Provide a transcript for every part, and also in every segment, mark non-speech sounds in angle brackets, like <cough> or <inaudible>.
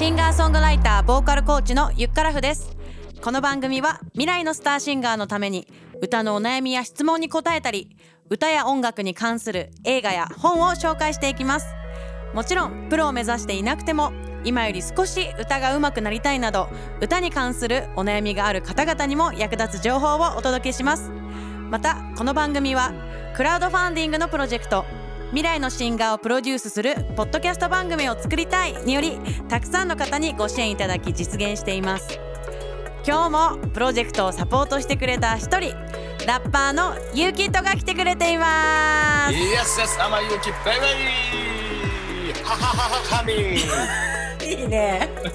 シンガーソングライターボーカルコーチのゆっからふです。この番組は未来のスターシンガーのために歌のお悩みや質問に答えたり歌や音楽に関する映画や本を紹介していきます。もちろんプロを目指していなくても今より少し歌が上手くなりたいなど歌に関するお悩みがある方々にも役立つ情報をお届けします。またこの番組はクラウドファンディングのプロジェクト未来のシンガーをプロデュースするポッドキャスト番組を作りたいによりたくさんの方にご支援いただき実現しています。今日もプロジェクトをサポートしてくれた一人ラッパーのユーキットが来てくれています。Yes, yes, I'm a Yuki baby! はははははみんいいね。<laughs>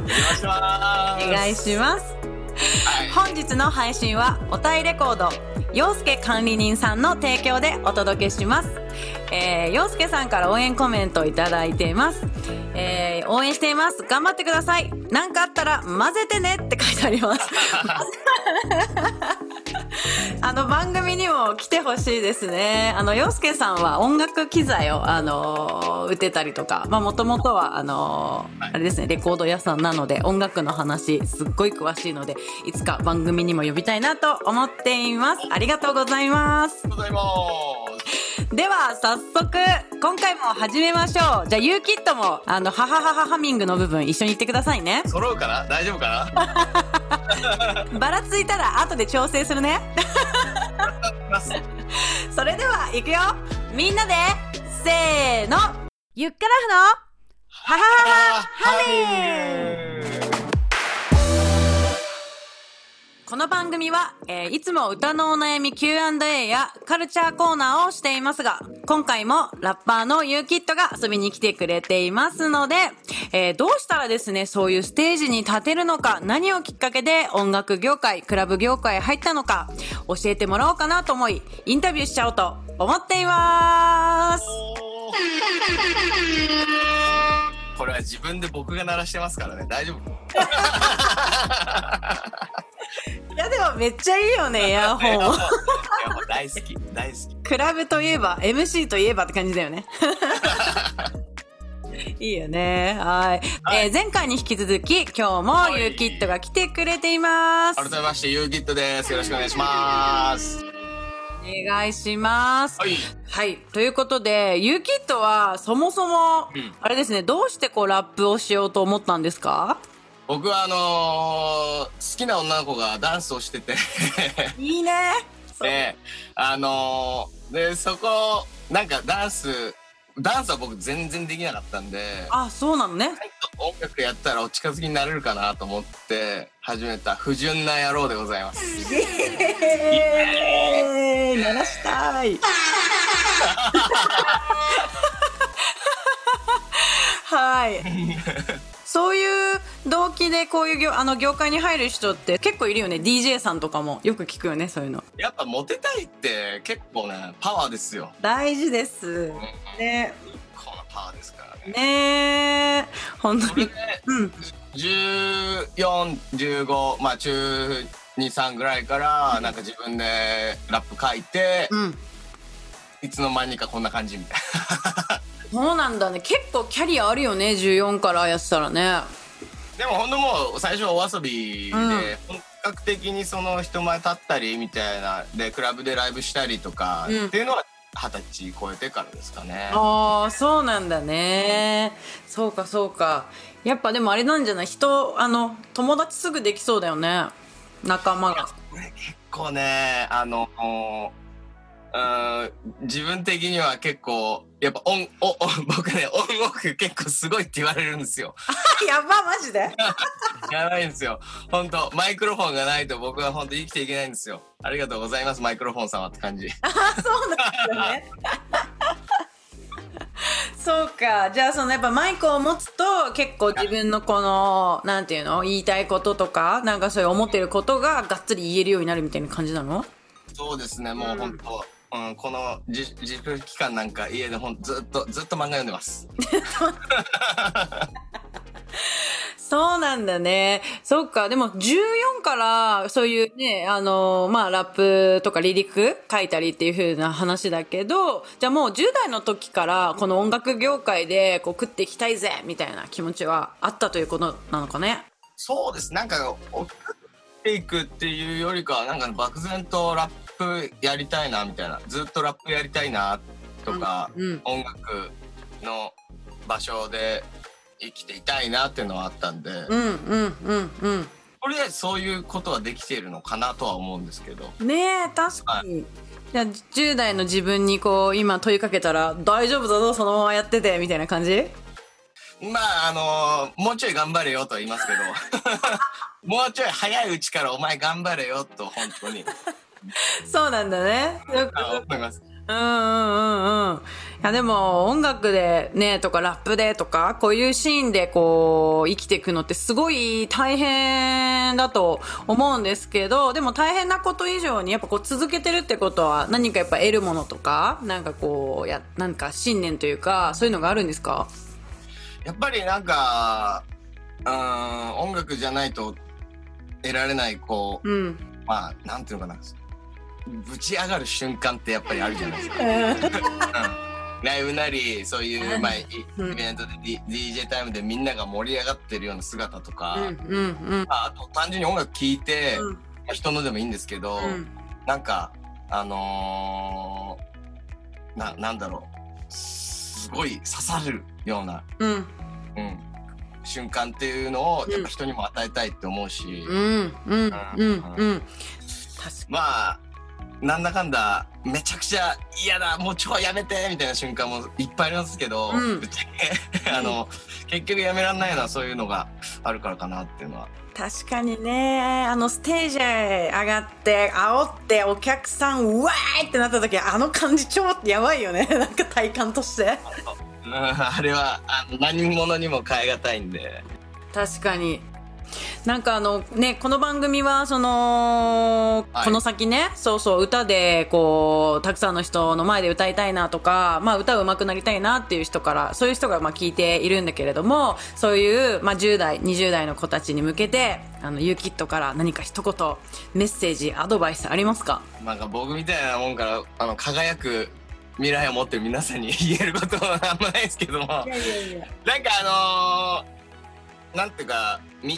お願いします。お願いします。はい本日の配信はおたいレコード陽介管理人さんの提供でお届けします。えー、陽介さんから応援コメントをいただいています、えー、応援しています。頑張ってください。何かあったら混ぜてねって書いてあります。<laughs> あの番組にも来てほしいですね。あの陽介さんは音楽機材をあの売ってたりとかまあもともとはあのあれですねレコード屋さんなので音楽の話すっごい詳しいのでいつか番組にも呼びたいなと思っています。ありがとうございます。ありがとうございます。では早速今回も始めましょう。じゃあユーキットもあのハハハハハミングの部分一緒に言ってくださいね。揃うかな？大丈夫かな？<laughs> ばらついたら後で調整するね。<laughs> それではいくよ。みんなでせーの。ゆっからふの。ハハハハハミングこの番組は、えーいつも歌のお悩み Q&A やカルチャーコーナーをしていますが、今回もラッパーのユーキットが遊びに来てくれていますので、えーどうしたらですね、そういうステージに立てるのか、何をきっかけで音楽業界、クラブ業界へ入ったのか、教えてもらおうかなと思い、インタビューしちゃおうと思っています。これは自分で僕が鳴らしてますからね大丈夫 <laughs> いやでもめっちゃいいよね、<laughs> イヤホン。いやもう大好き大好きクラブといえば、MC といえばって感じだよね。<laughs> いいよね。はい。はいえー前回に引き続き、今日もいユーキットが来てくれています。改めましてユーギットですよろしくお願いしますお願いします。はいはい。ということで、ユーキットはそもそも、うんあれですね、どうしてこうラップをしようと思ったんですか？僕はあのきな女の子がダンスをしてていいね。<laughs> であのーでそこなんかダンスダンスは僕全然できなかったんであ、そうなのね。音楽やったらお近づきになれるかなと思って始めた不純な野郎でございます。えー、鳴らしたい。<laughs> はい。そういうでこういう業あの業界に入る人って結構いるよね。DJ さんとかも。よく聞くよねそういうの。やっぱモテたいって結構ねパワーですよ。大事です。ね。このパワーですからね。ねえ。本当に。それでうん。1415まあ中23ぐらいからなんか自分でラップ書いて、うん。いつの間にかこんな感じみたいな。<laughs> そうなんだね。結構キャリアあるよね14からやってたらねでもほんともう最初はお遊びで、うん。本格的にその人前立ったりみたいなでクラブでライブしたりとかうん。っていうのは二十歳超えてからですかね。ああそうなんだね。そうかそうか。やっぱでもあれなんじゃない？人あの友達すぐできそうだよね。仲間が。これ結構ねあのうん自分的には結構やっぱオンおお僕ねオンオフ結構すごいって言われるんですよ。<laughs> やばマジで？<laughs> やばいんですよ。本当マイクロフォンがないと僕は本当生きていけないんですよ。ありがとうございますマイクロフォン様って感じ。<laughs> そうなんだねそうかじゃあそのやっぱマイクを持つと結構自分のこのなんていうの？言いたいこととかなんかそういう思ってることががっつり言えるようになるみたいな感じなの？そうですねもう本当、うん、この自自粛期間なんか家でほんずっとずっと漫画読んでます。<laughs> そうなんだね。そっか。でも14からそういうね、あの、まあラップとかリリック書いたりっていう風な話だけど、じゃあもう10代の時からこの音楽業界でこう食っていきたいぜみたいな気持ちはあったということなのかね？そうです。なんか、送っていくっていうよりかは、なんか漠然とラップやりたいなみたいな、ずっとラップやりたいなとか、うんうん音楽の場所で生きていたいなっていうのはあったんで、うんうんうんうん。とりあえずそういうことはできているのかなとは思うんですけど。ねえ確かに、じゃあ10代の自分にこう今問いかけたら「大丈夫だぞそのままやってて」みたいな感じ？まあ、あのもうちょい頑張れよとは言いますけど、<laughs> もうちょい早いうちからお前頑張れよと本当に。<laughs> そうなんだね。よくあ思います。うんうんうんうん。いやでも音楽でねとかラップでとかこういうシーンでこう生きていくのってすごい大変だと思うんですけどでも大変なこと以上にやっぱこう続けてるってことは何かやっぱ得るものとかなんかこうやなんか信念というかそういうのがあるんですか？やっぱりなんか、うん、音楽じゃないと得られない、こう、うん。まあ、なんていうのかな、ぶち上がる瞬間ってやっぱりあるじゃないですか。<laughs> うんライブなり、そういう、まあ、イベントで、D、DJ タイムでみんなが盛り上がってるような姿とか、うんうんうん。まあ、あと単純に音楽聴いて、うん。まあ人のでもいいんですけど、うん。なんか、あのーな、なんだろう、すごい刺さるような、うん。うん、瞬間っていうのを、やっぱ人にも与えたいって思うし、うんうんうんうん。まあ、なんだかんだ、めちゃくちゃ嫌だ、もう超やめてみたいな瞬間もいっぱいありますけど、うん <laughs> あの、結局やめらんないのはそういうのがあるからかなっていうのは。確かにねあのステージへ上がって煽ってお客さんうわーいってなった時あの感じ超やばいよね <laughs> なんか体感として <laughs> うんあれはあの何者にも変え難いんで。確かになんかあのねこの番組はその、はい。この先ねそうそう歌でこうたくさんの人の前で歌いたいなとか、まあ、歌うまくなりたいなっていう人からそういう人がまあ聞いているんだけれどもそういう、まあ、10代20代の子たちに向けてあのユーキットから何か一言メッセージアドバイスありますか？なんか僕みたいなもんからあの輝く未来を持ってる皆さんに言えることはあんまないですけども。なんかあのーなんていうか道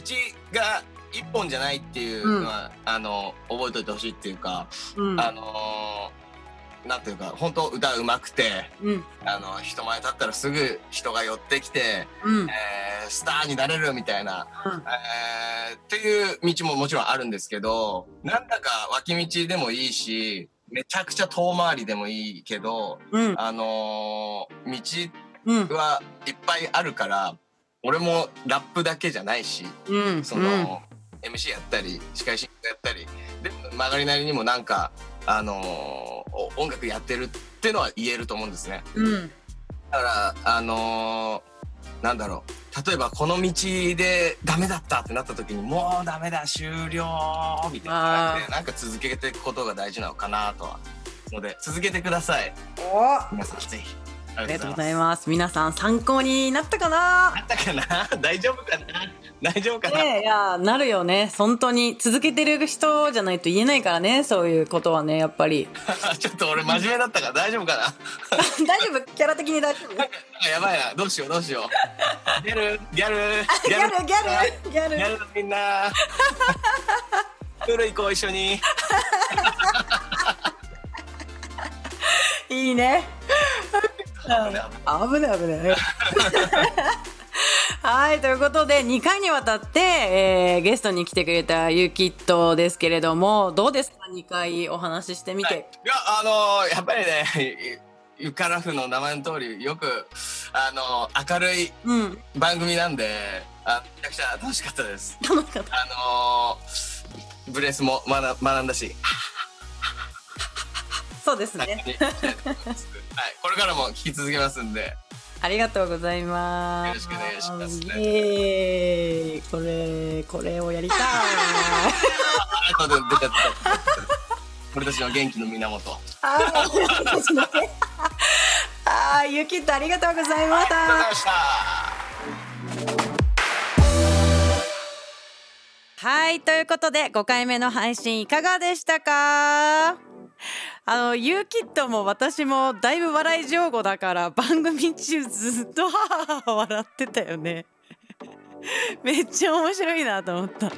が一本じゃないっていうのは、あの覚えておいてほしいっていうか、うん。あのーなんていうか本当歌うまくてうん。あの人前立ったらすぐ人が寄ってきて、うん。えースターになれるみたいなうん。えーっていう道ももちろんあるんですけど、なんだか脇道でもいいし、めちゃくちゃ遠回りでもいいけど、うん。あの道はいっぱいあるから、俺もラップだけじゃないし、うんその、MC やったり、司会進行やったり、で、曲がりなりにもなんか、あのーお音楽やってるってのは言えると思うんですね。うんだから、あのーなんだろう。例えば、この道でダメだったってなった時に、もうダメだ、終了みたいな感じで、なんか続けていくことが大事なのかなとは。ので、続けてください。お皆さん、ぜひ。あありがとうございす。ます。皆さん参考になったかな？あったかな？<laughs> 大丈夫かな？大丈夫かな、ねいやなるよね。本当に続けてる人じゃないと言えないからねそういうことはねやっぱり。<laughs> ちょっと俺真面目だったから大丈夫かな？<laughs> 大丈夫？キャラ的に大丈夫？やばいな。どうしよう、どうしよう。ギャル、ギャル、ギャルギャル。ギャル？ギャル？のみんな。夜行こう、一緒に。いいね危ない危ない <laughs> はいということで2回にわたって、えーゲストに来てくれたゆうきっとですけれどもどうですか？2回お話ししてみて、い。や、あのーやっぱりね、ゆゆからふの名前の通り、よく、あのー明るいうん。番組なんで、あめちゃくちゃ楽しかったです。楽しかった。あのーブレスも学学んだし、そうですはい、ねこれからも聞き続けますんで、ありがとうございます。よろしくお願いしますねイエーイこれ、これをやりたい。あとで出た出た俺たちの元気の源。あーあー、ゆきとありがとうございましありがとうございた。ました。はいということで5回目の配信いかがでしたか？あのユーキットも私もだいぶ笑い上手だから番組中ずっとハハハ笑ってたよね。<laughs> めっちゃ面白いなと思った。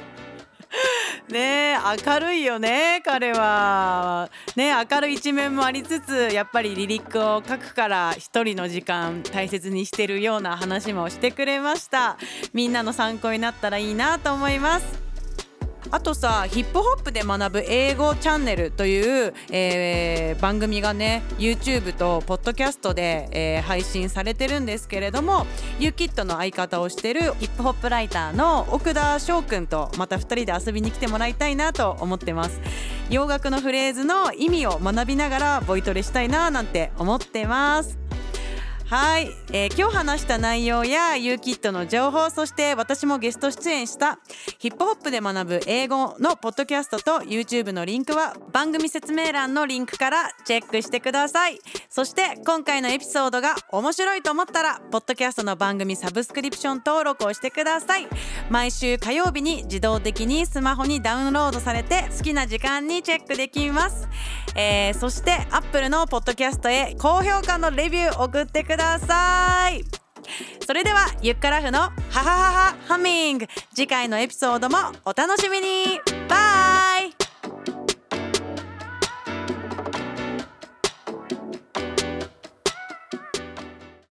ねえ明るいよね彼は。ね明るい一面もありつつやっぱりリリックを書くから一人の時間大切にしてるような話もしてくれました。みんなの参考になったらいいなと思います。あとさヒップホップで学ぶ英語チャンネルという、えー、番組がね YouTube とポッドキャストで、えー、配信されてるんですけれども UKIT の相方をしてるヒップホップライターの奥田翔くんとまた2人で遊びに来てもらいたいなと思ってます。洋楽のフレーズの意味を学びながらボイトレしたいななんて思ってます。はい、えー、今日話した内容や u キットの情報そして私もゲスト出演したヒップホップで学ぶ英語のポッドキャストと YouTube のリンクは番組説明欄のリンクからチェックしてください。そして今回のエピソードが面白いと思ったらポッドキャストの番組サブスクリプション登録をしてください。毎週火曜日に自動的にスマホにダウンロードされて好きな時間にチェックできます、えー、そして Apple のポッドキャストへ高評価のレビュー送ってください。ください。それではゆっくらふのハハハハハミング。次回のエピソードもお楽しみに。バイ。